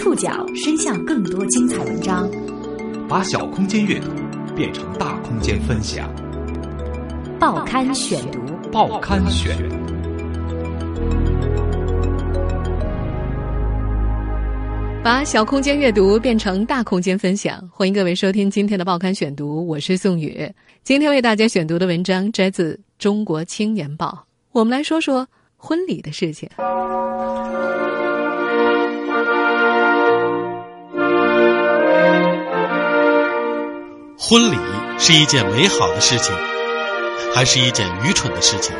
触角伸向更多精彩文章，把小空间阅读变成大空间分享。报刊选读，报刊选。把小空间阅读变成大空间分享，欢迎各位收听今天的报刊选读，我是宋宇。今天为大家选读的文章摘自《中国青年报》，我们来说说婚礼的事情。婚礼是一件美好的事情，还是一件愚蠢的事情？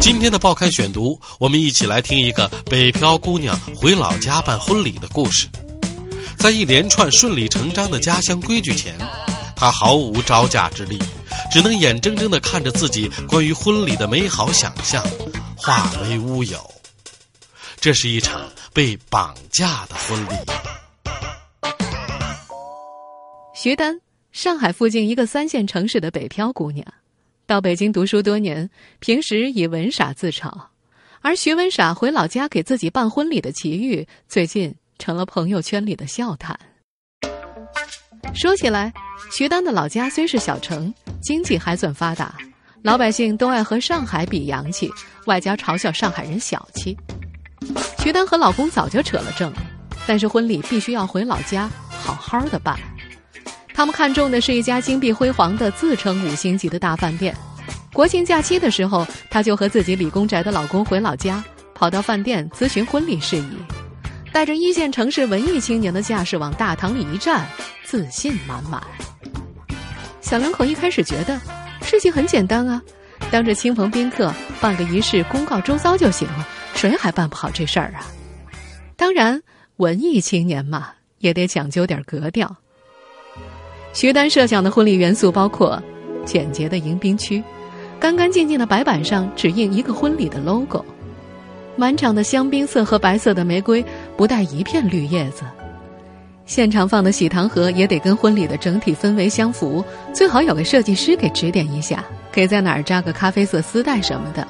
今天的报刊选读，我们一起来听一个北漂姑娘回老家办婚礼的故事。在一连串顺理成章的家乡规矩前，她毫无招架之力，只能眼睁睁地看着自己关于婚礼的美好想象化为乌有。这是一场被绑架的婚礼。徐丹，上海附近一个三线城市的北漂姑娘，到北京读书多年，平时以文傻自嘲。而徐文傻回老家给自己办婚礼的奇遇，最近成了朋友圈里的笑谈。说起来，徐丹的老家虽是小城，经济还算发达，老百姓都爱和上海比洋气，外加嘲笑上海人小气。徐丹和老公早就扯了证，但是婚礼必须要回老家好好的办。他们看中的是一家金碧辉煌的自称五星级的大饭店。国庆假期的时候，她就和自己理工宅的老公回老家，跑到饭店咨询婚礼事宜，带着一线城市文艺青年的架势往大堂里一站，自信满满。小两口一开始觉得事情很简单啊，当着亲朋宾客办个仪式，公告周遭就行了，谁还办不好这事儿啊？当然，文艺青年嘛，也得讲究点格调。徐丹设想的婚礼元素包括简洁的迎宾区，干干净净的白板上只印一个婚礼的 logo，满场的香槟色和白色的玫瑰不带一片绿叶子，现场放的喜糖盒也得跟婚礼的整体氛围相符，最好有个设计师给指点一下，可以在哪儿扎个咖啡色丝带什么的。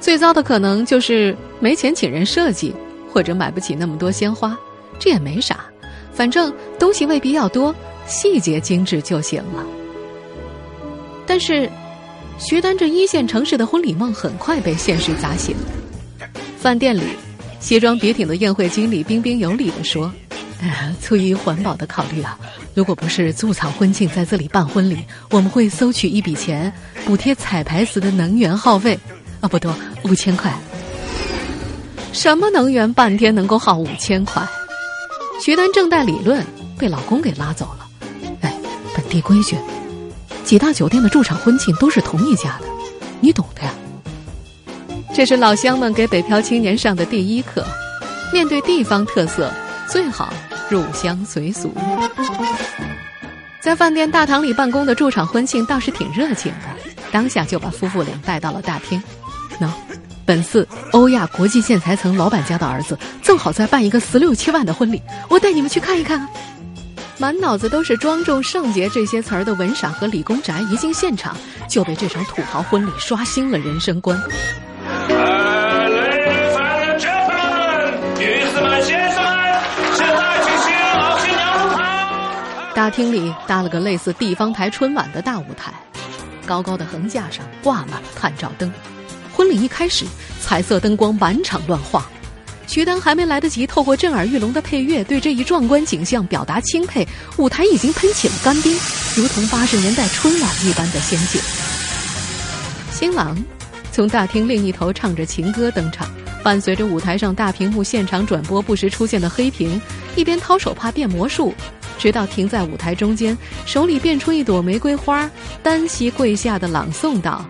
最糟的可能就是没钱请人设计，或者买不起那么多鲜花，这也没啥，反正东西未必要多。细节精致就行了。但是，徐丹这一线城市的婚礼梦很快被现实砸醒。饭店里，西装笔挺的宴会经理彬彬有礼地说：“出于环保的考虑啊，如果不是筑草婚庆在这里办婚礼，我们会收取一笔钱补贴彩排时的能源耗费。啊，不多，五千块。什么能源半天能够耗五千块？”徐丹正带理论，被老公给拉走了。立规矩，几大酒店的驻场婚庆都是同一家的，你懂的呀。这是老乡们给北漂青年上的第一课：面对地方特色，最好入乡随俗。在饭店大堂里办公的驻场婚庆倒是挺热情的，当下就把夫妇俩带到了大厅。喏，本次欧亚国际建材层老板家的儿子正好在办一个十六七万的婚礼，我带你们去看一看啊。满脑子都是庄重圣洁这些词儿的文傻和理工宅一进现场，就被这场土豪婚礼刷新了人生观。大厅里搭了个类似地方台春晚的大舞台，高高的横架上挂满了探照灯。婚礼一开始，彩色灯光满场乱晃。徐丹还没来得及透过震耳欲聋的配乐对这一壮观景象表达钦佩，舞台已经喷起了干冰，如同八十年代春晚一般的仙境。新郎从大厅另一头唱着情歌登场，伴随着舞台上大屏幕现场转播不时出现的黑屏，一边掏手帕变魔术，直到停在舞台中间，手里变出一朵玫瑰花，单膝跪下的朗诵道：“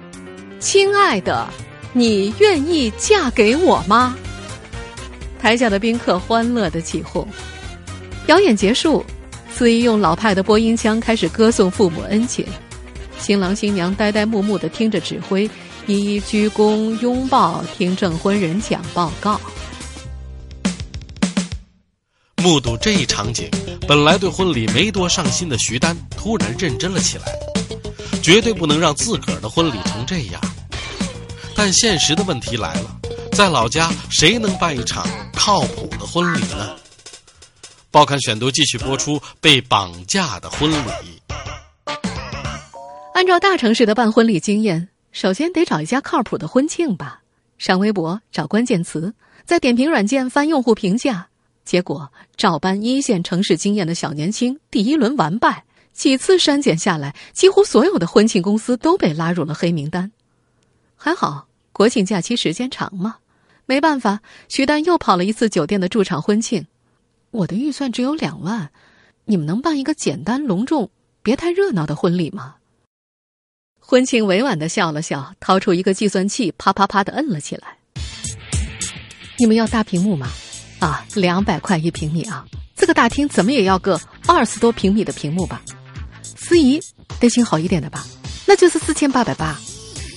亲爱的，你愿意嫁给我吗？”台下的宾客欢乐的起哄，表演结束，司仪用老派的播音腔开始歌颂父母恩情，新郎新娘呆呆木木的听着指挥，一一鞠躬拥抱，听证婚人讲报告。目睹这一场景，本来对婚礼没多上心的徐丹突然认真了起来，绝对不能让自个儿的婚礼成这样。但现实的问题来了。在老家谁能办一场靠谱的婚礼呢？报刊选读继续播出被绑架的婚礼。按照大城市的办婚礼经验，首先得找一家靠谱的婚庆吧。上微博找关键词，在点评软件翻用户评价，结果照搬一线城市经验的小年轻，第一轮完败。几次删减下来，几乎所有的婚庆公司都被拉入了黑名单。还好国庆假期时间长嘛，没办法，徐丹又跑了一次酒店的驻场婚庆。我的预算只有两万，你们能办一个简单隆重、别太热闹的婚礼吗？婚庆委婉的笑了笑，掏出一个计算器，啪啪啪的摁了起来。你们要大屏幕吗？啊，两百块一平米啊！这个大厅怎么也要个二十多平米的屏幕吧？司仪得请好一点的吧？那就是四千八百八。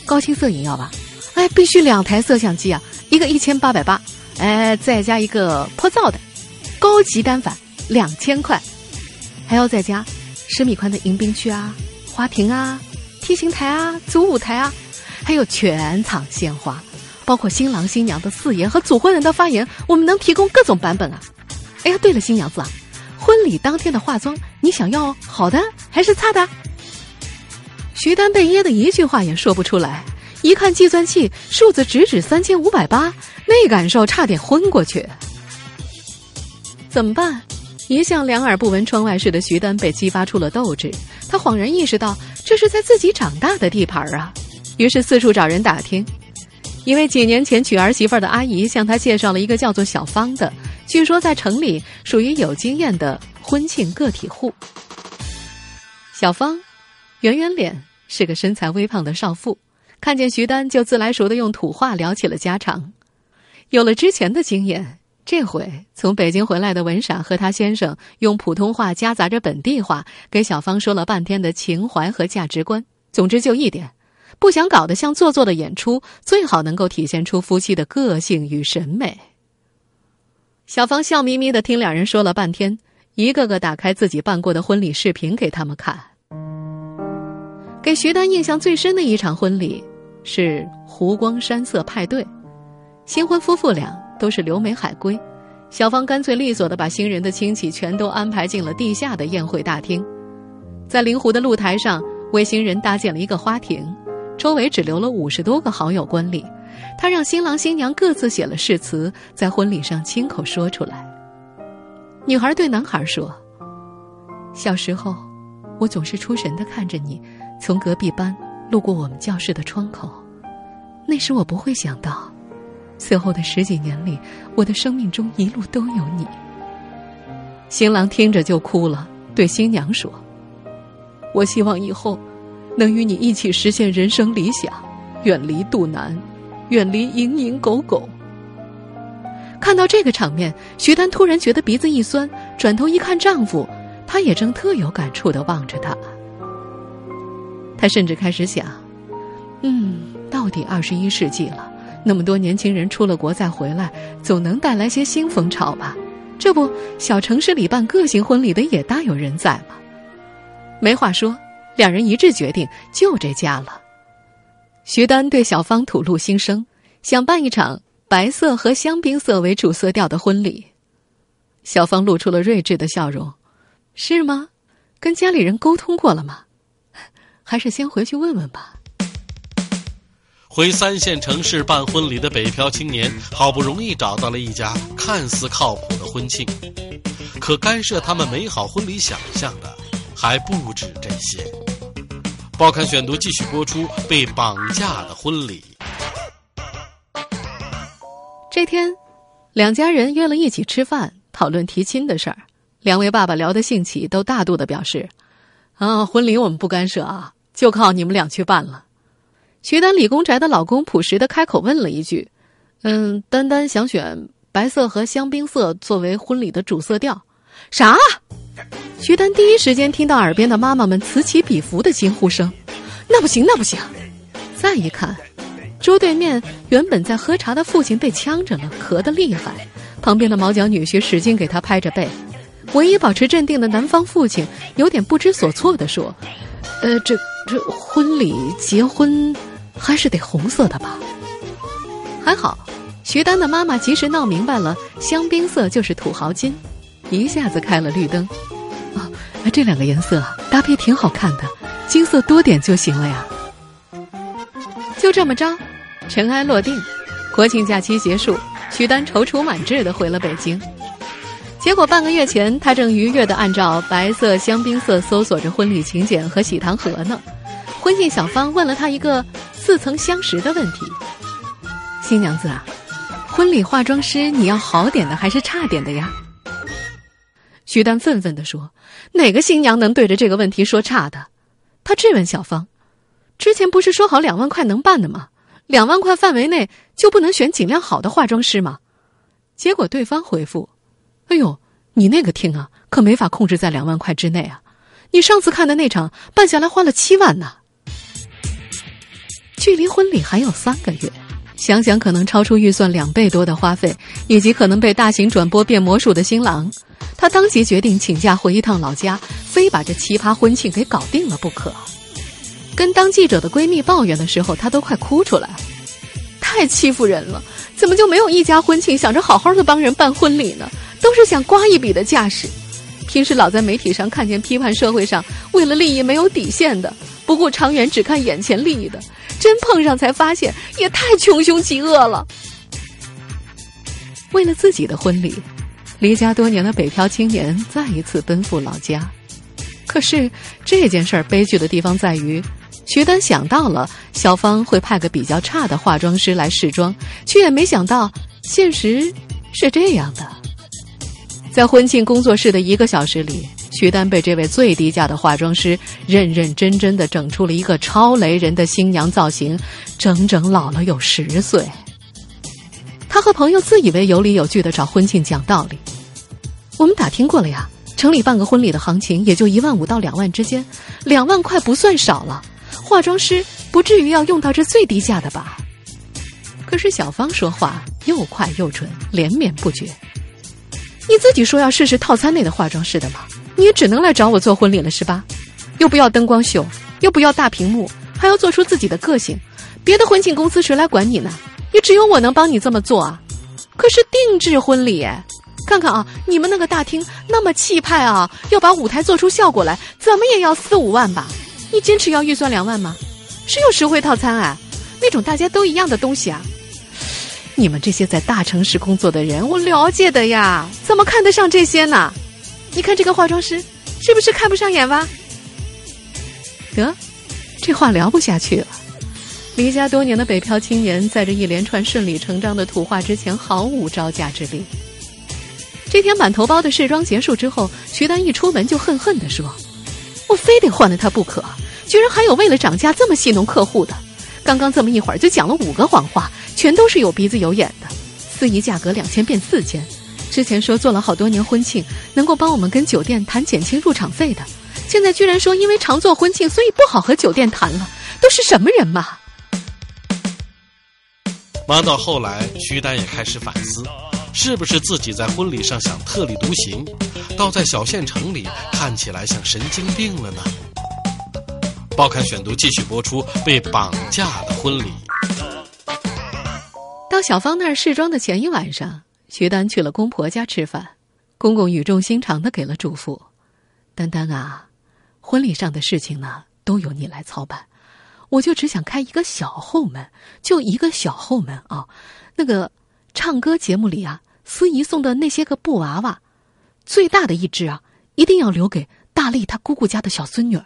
高清摄影要吧？哎，必须两台摄像机啊，一个一千八百八，哎，再加一个拍照的，高级单反两千块，还要再加十米宽的迎宾区啊，花亭啊。梯形台啊，主舞台啊，还有全场鲜花，包括新郎新娘的誓言和主婚人的发言，我们能提供各种版本啊。哎呀，对了，新娘子啊，婚礼当天的化妆，你想要好的还是差的？徐丹被噎的一句话也说不出来，一看计算器数字直指三千五百八，那感受差点昏过去。怎么办？一向两耳不闻窗外事的徐丹被激发出了斗志，他恍然意识到。这是在自己长大的地盘啊，于是四处找人打听。一位几年前娶儿媳妇的阿姨向他介绍了一个叫做小芳的，据说在城里属于有经验的婚庆个体户。小芳，圆圆脸，是个身材微胖的少妇，看见徐丹就自来熟的用土话聊起了家常。有了之前的经验。这回从北京回来的文傻和他先生用普通话夹杂着本地话给小芳说了半天的情怀和价值观。总之就一点，不想搞得像做作的演出，最好能够体现出夫妻的个性与审美。小芳笑眯眯的听两人说了半天，一个个打开自己办过的婚礼视频给他们看。给徐丹印象最深的一场婚礼是湖光山色派对，新婚夫妇俩。都是留美海归，小芳干脆利索的把新人的亲戚全都安排进了地下的宴会大厅，在临湖的露台上为新人搭建了一个花亭，周围只留了五十多个好友观礼。他让新郎新娘各自写了誓词，在婚礼上亲口说出来。女孩对男孩说：“小时候，我总是出神的看着你，从隔壁班路过我们教室的窗口，那时我不会想到。”此后的十几年里，我的生命中一路都有你。新郎听着就哭了，对新娘说：“我希望以后能与你一起实现人生理想，远离肚腩，远离蝇营狗苟。”看到这个场面，徐丹突然觉得鼻子一酸，转头一看丈夫，他也正特有感触的望着他。他甚至开始想：“嗯，到底二十一世纪了。”那么多年轻人出了国再回来，总能带来些新风潮吧？这不，小城市里办个性婚礼的也大有人在嘛。没话说，两人一致决定就这家了。徐丹对小芳吐露心声，想办一场白色和香槟色为主色调的婚礼。小芳露出了睿智的笑容：“是吗？跟家里人沟通过了吗？还是先回去问问吧。”回三线城市办婚礼的北漂青年，好不容易找到了一家看似靠谱的婚庆，可干涉他们美好婚礼想象的还不止这些。报刊选读继续播出被绑架的婚礼。这天，两家人约了一起吃饭，讨论提亲的事儿。两位爸爸聊得兴起，都大度的表示：“啊，婚礼我们不干涉啊，就靠你们俩去办了。”徐丹理工宅的老公朴实的开口问了一句：“嗯，丹丹想选白色和香槟色作为婚礼的主色调，啥？”徐丹第一时间听到耳边的妈妈们此起彼伏的惊呼声：“那不行，那不行！”再一看，桌对面原本在喝茶的父亲被呛着了，咳得厉害，旁边的毛脚女婿使劲给他拍着背，唯一保持镇定的男方父亲有点不知所措地说：“呃，这这婚礼结婚。”还是得红色的吧。还好，徐丹的妈妈及时闹明白了，香槟色就是土豪金，一下子开了绿灯。啊，这两个颜色搭配挺好看的，金色多点就行了呀。就这么着，尘埃落定，国庆假期结束，徐丹踌躇满志的回了北京。结果半个月前，他正愉悦的按照白色、香槟色搜索着婚礼请柬和喜糖盒呢。婚庆小芳问了他一个似曾相识的问题：“新娘子啊，婚礼化妆师你要好点的还是差点的呀？”徐丹愤愤地说：“哪个新娘能对着这个问题说差的？”他质问小芳：“之前不是说好两万块能办的吗？两万块范围内就不能选尽量好的化妆师吗？”结果对方回复。哎呦，你那个厅啊，可没法控制在两万块之内啊！你上次看的那场办下来花了七万呢。距离婚礼还有三个月，想想可能超出预算两倍多的花费，以及可能被大型转播变魔术的新郎，他当即决定请假回一趟老家，非把这奇葩婚庆给搞定了不可。跟当记者的闺蜜抱怨的时候，她都快哭出来，太欺负人了！怎么就没有一家婚庆想着好好的帮人办婚礼呢？都是想刮一笔的架势，平时老在媒体上看见批判社会上为了利益没有底线的，不顾长远只看眼前利益的，真碰上才发现也太穷凶极恶了。为了自己的婚礼，离家多年的北漂青年再一次奔赴老家。可是这件事儿悲剧的地方在于，徐丹想到了小芳会派个比较差的化妆师来试妆，却也没想到现实是这样的。在婚庆工作室的一个小时里，徐丹被这位最低价的化妆师认认真真的整出了一个超雷人的新娘造型，整整老了有十岁。他和朋友自以为有理有据的找婚庆讲道理，我们打听过了呀，城里办个婚礼的行情也就一万五到两万之间，两万块不算少了，化妆师不至于要用到这最低价的吧？可是小芳说话又快又准，连绵不绝。你自己说要试试套餐内的化妆师的嘛，你也只能来找我做婚礼了是吧？又不要灯光秀，又不要大屏幕，还要做出自己的个性。别的婚庆公司谁来管你呢？也只有我能帮你这么做啊。可是定制婚礼，看看啊，你们那个大厅那么气派啊，要把舞台做出效果来，怎么也要四五万吧？你坚持要预算两万吗？是有实惠套餐啊，那种大家都一样的东西啊。你们这些在大城市工作的人，我了解的呀，怎么看得上这些呢？你看这个化妆师，是不是看不上眼吧？得，这话聊不下去了。离家多年的北漂青年，在这一连串顺理成章的土话之前，毫无招架之力。这天满头包的试妆结束之后，徐丹一出门就恨恨地说：“我非得换了他不可，居然还有为了涨价这么戏弄客户的。刚刚这么一会儿就讲了五个谎话。”全都是有鼻子有眼的，司仪价格两千变四千，之前说做了好多年婚庆，能够帮我们跟酒店谈减轻入场费的，现在居然说因为常做婚庆，所以不好和酒店谈了，都是什么人嘛？忙到后来，徐丹也开始反思，是不是自己在婚礼上想特立独行，倒在小县城里看起来像神经病了呢？报刊选读继续播出：被绑架的婚礼。到小芳那儿试妆的前一晚上，徐丹去了公婆家吃饭。公公语重心长的给了嘱咐：“丹丹啊，婚礼上的事情呢，都由你来操办。我就只想开一个小后门，就一个小后门啊。那个唱歌节目里啊，司仪送的那些个布娃娃，最大的一只啊，一定要留给大力他姑姑家的小孙女儿。”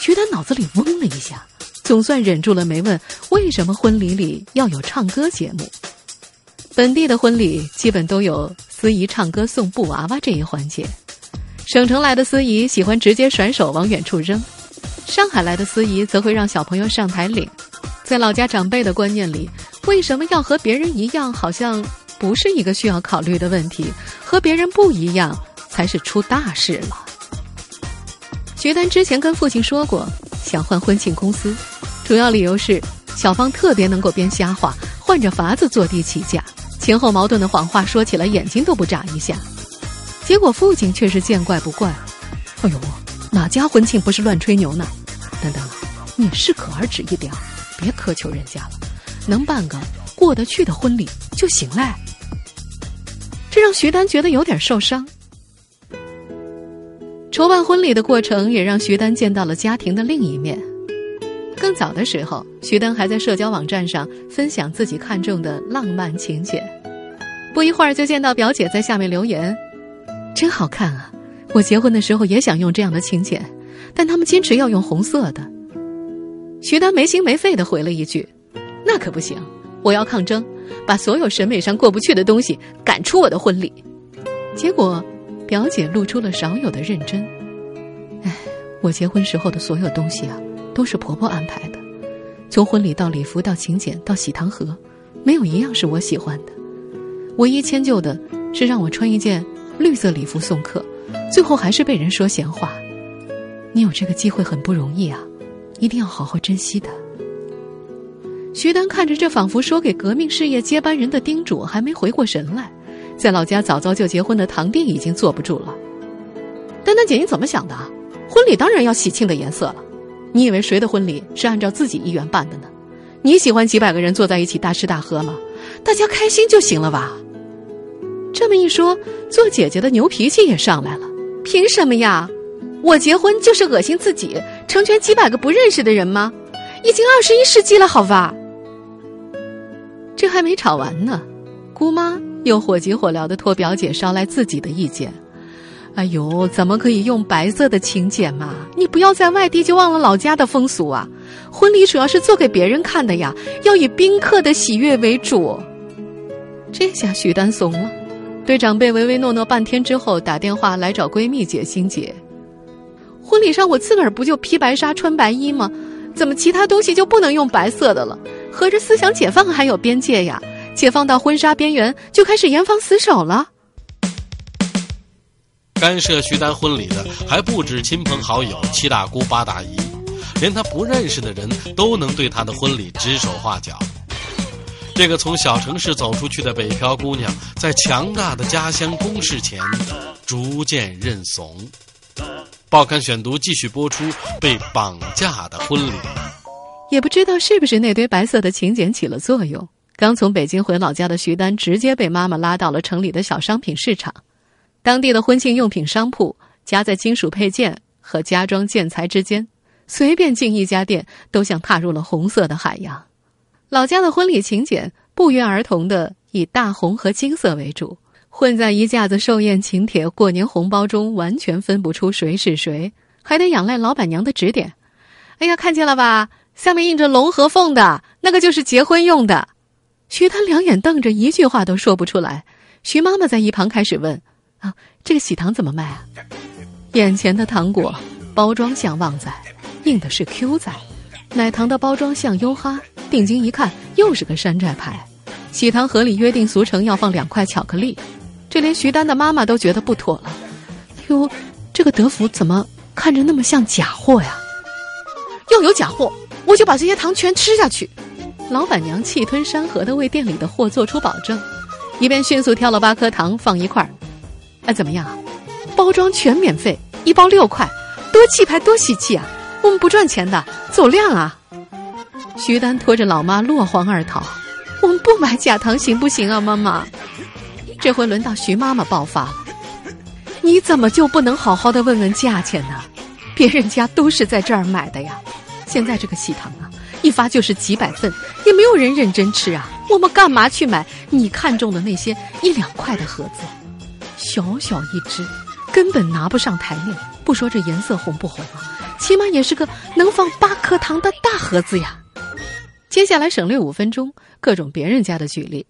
徐丹脑子里嗡了一下。总算忍住了没问为什么婚礼里要有唱歌节目。本地的婚礼基本都有司仪唱歌送布娃娃这一环节，省城来的司仪喜欢直接甩手往远处扔，上海来的司仪则会让小朋友上台领。在老家长辈的观念里，为什么要和别人一样，好像不是一个需要考虑的问题，和别人不一样才是出大事了。徐丹之前跟父亲说过，想换婚庆公司。主要理由是，小芳特别能够编瞎话，换着法子坐地起价，前后矛盾的谎话说起来眼睛都不眨一下。结果父亲却是见怪不怪：“哎呦，哪家婚庆不是乱吹牛呢？等等，你适可而止一点，别苛求人家了。能办个过得去的婚礼就行了。这让徐丹觉得有点受伤。筹办婚礼的过程也让徐丹见到了家庭的另一面。更早的时候，徐丹还在社交网站上分享自己看中的浪漫请柬，不一会儿就见到表姐在下面留言：“真好看啊！我结婚的时候也想用这样的请柬，但他们坚持要用红色的。”徐丹没心没肺的回了一句：“那可不行，我要抗争，把所有审美上过不去的东西赶出我的婚礼。”结果。表姐露出了少有的认真。哎，我结婚时候的所有东西啊，都是婆婆安排的，从婚礼到礼服到请柬到喜糖盒，没有一样是我喜欢的。唯一迁就的是让我穿一件绿色礼服送客，最后还是被人说闲话。你有这个机会很不容易啊，一定要好好珍惜的。徐丹看着这仿佛说给革命事业接班人的叮嘱，还没回过神来。在老家早早就结婚的堂弟已经坐不住了。丹丹姐，你怎么想的？婚礼当然要喜庆的颜色了。你以为谁的婚礼是按照自己意愿办的呢？你喜欢几百个人坐在一起大吃大喝吗？大家开心就行了吧？这么一说，做姐姐的牛脾气也上来了。凭什么呀？我结婚就是恶心自己，成全几百个不认识的人吗？已经二十一世纪了，好吧？这还没吵完呢，姑妈。又火急火燎的托表姐捎来自己的意见，哎呦，怎么可以用白色的请柬嘛？你不要在外地就忘了老家的风俗啊！婚礼主要是做给别人看的呀，要以宾客的喜悦为主。这下徐丹怂了，对长辈唯唯诺诺半天之后，打电话来找闺蜜解心结。婚礼上我自个儿不就披白纱穿白衣吗？怎么其他东西就不能用白色的了？合着思想解放还有边界呀？解放到婚纱边缘，就开始严防死守了。干涉徐丹婚礼的还不止亲朋好友、七大姑八大姨，连他不认识的人都能对他的婚礼指手画脚。这个从小城市走出去的北漂姑娘，在强大的家乡攻势前，逐渐认怂。报刊选读继续播出：被绑架的婚礼。也不知道是不是那堆白色的请柬起了作用。刚从北京回老家的徐丹，直接被妈妈拉到了城里的小商品市场。当地的婚庆用品商铺夹在金属配件和家装建材之间，随便进一家店，都像踏入了红色的海洋。老家的婚礼请柬不约而同的以大红和金色为主，混在一架子寿宴请帖、过年红包中，完全分不出谁是谁，还得仰赖老板娘的指点。哎呀，看见了吧？下面印着龙和凤的那个就是结婚用的。徐丹两眼瞪着，一句话都说不出来。徐妈妈在一旁开始问：“啊，这个喜糖怎么卖啊？”眼前的糖果包装像旺仔，印的是 Q 仔；奶糖的包装像优哈，定睛一看又是个山寨牌。喜糖盒里约定俗成要放两块巧克力，这连徐丹的妈妈都觉得不妥了。哟，这个德芙怎么看着那么像假货呀？要有假货，我就把这些糖全吃下去。老板娘气吞山河的为店里的货做出保证，一边迅速挑了八颗糖放一块儿。哎，怎么样啊？包装全免费，一包六块，多气派，多喜气啊！我们不赚钱的，走量啊！徐丹拖着老妈落荒而逃。我们不买假糖行不行啊，妈妈？这回轮到徐妈妈爆发了。你怎么就不能好好的问问价钱呢？别人家都是在这儿买的呀。现在这个喜糖啊。一发就是几百份，也没有人认真吃啊！我们干嘛去买你看中的那些一两块的盒子？小小一只，根本拿不上台面。不说这颜色红不红啊，起码也是个能放八颗糖的大盒子呀。接下来省略五分钟，各种别人家的举例。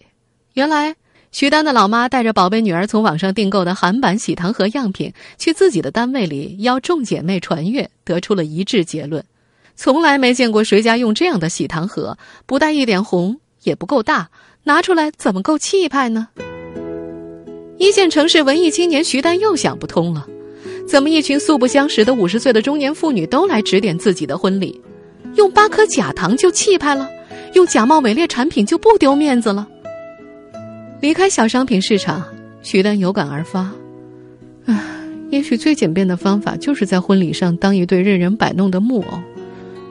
原来徐丹的老妈带着宝贝女儿从网上订购的韩版喜糖盒样品，去自己的单位里邀众姐妹传阅，得出了一致结论。从来没见过谁家用这样的喜糖盒，不带一点红，也不够大，拿出来怎么够气派呢？一线城市文艺青年徐丹又想不通了：怎么一群素不相识的五十岁的中年妇女都来指点自己的婚礼？用八颗假糖就气派了？用假冒伪劣产品就不丢面子了？离开小商品市场，徐丹有感而发：唉，也许最简便的方法就是在婚礼上当一对任人摆弄的木偶。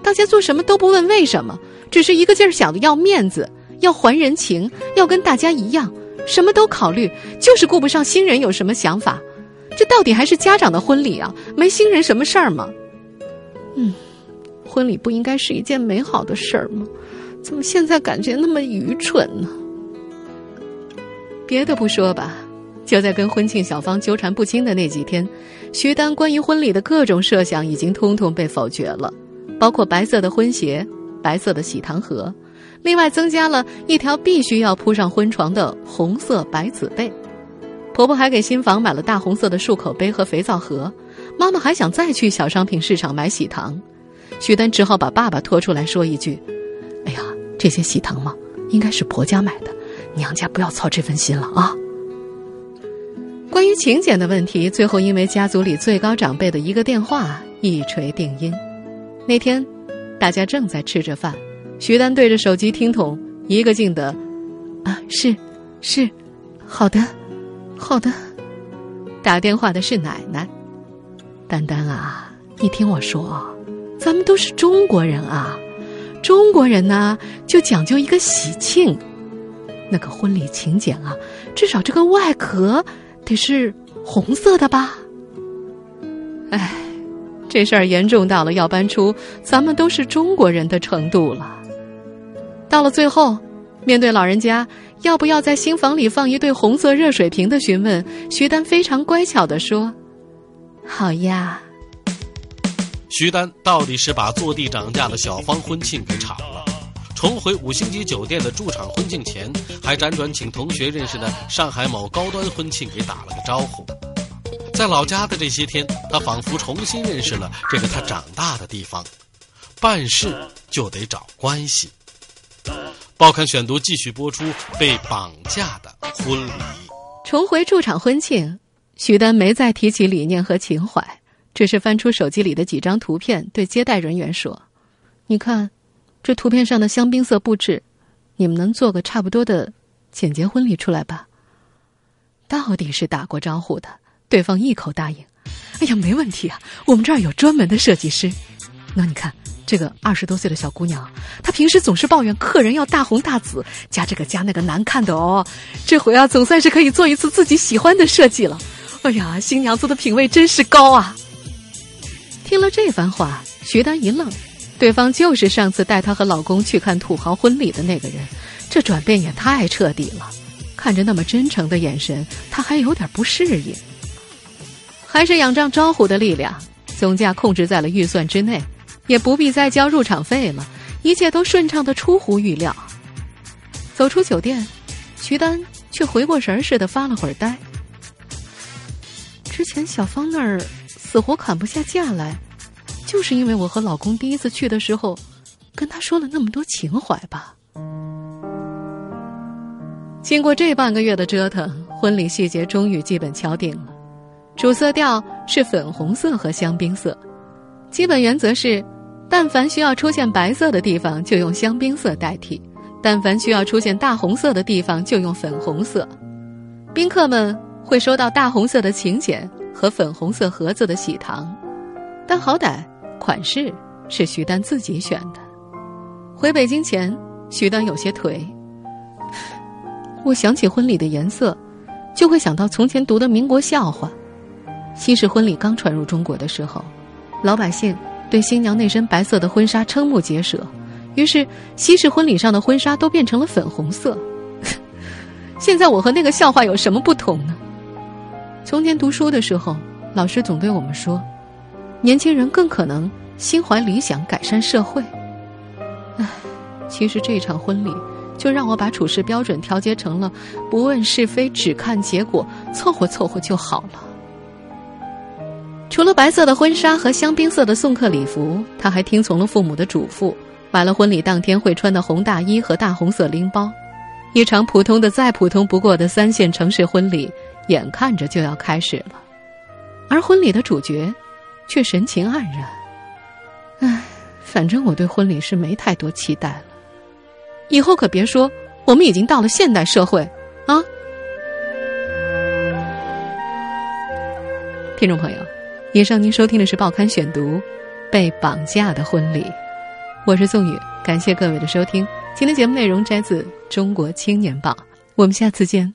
大家做什么都不问为什么，只是一个劲儿想着要面子，要还人情，要跟大家一样，什么都考虑，就是顾不上新人有什么想法。这到底还是家长的婚礼啊，没新人什么事儿吗？嗯，婚礼不应该是一件美好的事儿吗？怎么现在感觉那么愚蠢呢？别的不说吧，就在跟婚庆小芳纠缠不清的那几天，徐丹关于婚礼的各种设想已经通通被否决了，包括白色的婚鞋、白色的喜糖盒，另外增加了一条必须要铺上婚床的红色白子被。婆婆还给新房买了大红色的漱口杯和肥皂盒，妈妈还想再去小商品市场买喜糖，徐丹只好把爸爸拖出来说一句。哎呀，这些喜糖嘛，应该是婆家买的，娘家不要操这份心了啊。关于请柬的问题，最后因为家族里最高长辈的一个电话一锤定音。那天，大家正在吃着饭，徐丹对着手机听筒一个劲的，啊，是，是，好的，好的。打电话的是奶奶，丹丹啊，你听我说，咱们都是中国人啊。中国人呢，就讲究一个喜庆，那个婚礼请柬啊，至少这个外壳得是红色的吧？哎，这事儿严重到了要搬出咱们都是中国人的程度了。到了最后，面对老人家要不要在新房里放一对红色热水瓶的询问，徐丹非常乖巧的说：“好呀。”徐丹到底是把坐地涨价的小芳婚庆给炒了，重回五星级酒店的驻场婚庆前，还辗转请同学认识的上海某高端婚庆给打了个招呼。在老家的这些天，他仿佛重新认识了这个他长大的地方，办事就得找关系。报刊选读继续播出被绑架的婚礼。重回驻场婚庆，徐丹没再提起理念和情怀。只是翻出手机里的几张图片，对接待人员说：“你看，这图片上的香槟色布置，你们能做个差不多的简洁婚礼出来吧？”到底是打过招呼的，对方一口答应：“哎呀，没问题啊，我们这儿有专门的设计师。”那你看，这个二十多岁的小姑娘，她平时总是抱怨客人要大红大紫，加这个加那个难看的哦。这回啊，总算是可以做一次自己喜欢的设计了。哎呀，新娘子的品味真是高啊！听了这番话，徐丹一愣，对方就是上次带她和老公去看土豪婚礼的那个人，这转变也太彻底了。看着那么真诚的眼神，她还有点不适应。还是仰仗招呼的力量，总价控制在了预算之内，也不必再交入场费了，一切都顺畅的出乎预料。走出酒店，徐丹却回过神似的发了会儿呆。之前小芳那儿。死活砍不下价来，就是因为我和老公第一次去的时候，跟他说了那么多情怀吧。经过这半个月的折腾，婚礼细节终于基本敲定了，主色调是粉红色和香槟色，基本原则是，但凡需要出现白色的地方就用香槟色代替，但凡需要出现大红色的地方就用粉红色，宾客们会收到大红色的请柬。和粉红色盒子的喜糖，但好歹款式是徐丹自己选的。回北京前，徐丹有些颓。我想起婚礼的颜色，就会想到从前读的民国笑话：西式婚礼刚传入中国的时候，老百姓对新娘那身白色的婚纱瞠目结舌，于是西式婚礼上的婚纱都变成了粉红色。现在我和那个笑话有什么不同呢？从前读书的时候，老师总对我们说：“年轻人更可能心怀理想，改善社会。”唉，其实这场婚礼就让我把处事标准调节成了不问是非，只看结果，凑合凑合就好了。除了白色的婚纱和香槟色的送客礼服，他还听从了父母的嘱咐，买了婚礼当天会穿的红大衣和大红色拎包。一场普通的再普通不过的三线城市婚礼。眼看着就要开始了，而婚礼的主角却神情黯然。唉，反正我对婚礼是没太多期待了。以后可别说我们已经到了现代社会啊！听众朋友，以上您收听的是《报刊选读》，被绑架的婚礼。我是宋宇，感谢各位的收听。今天节目内容摘自《中国青年报》，我们下次见。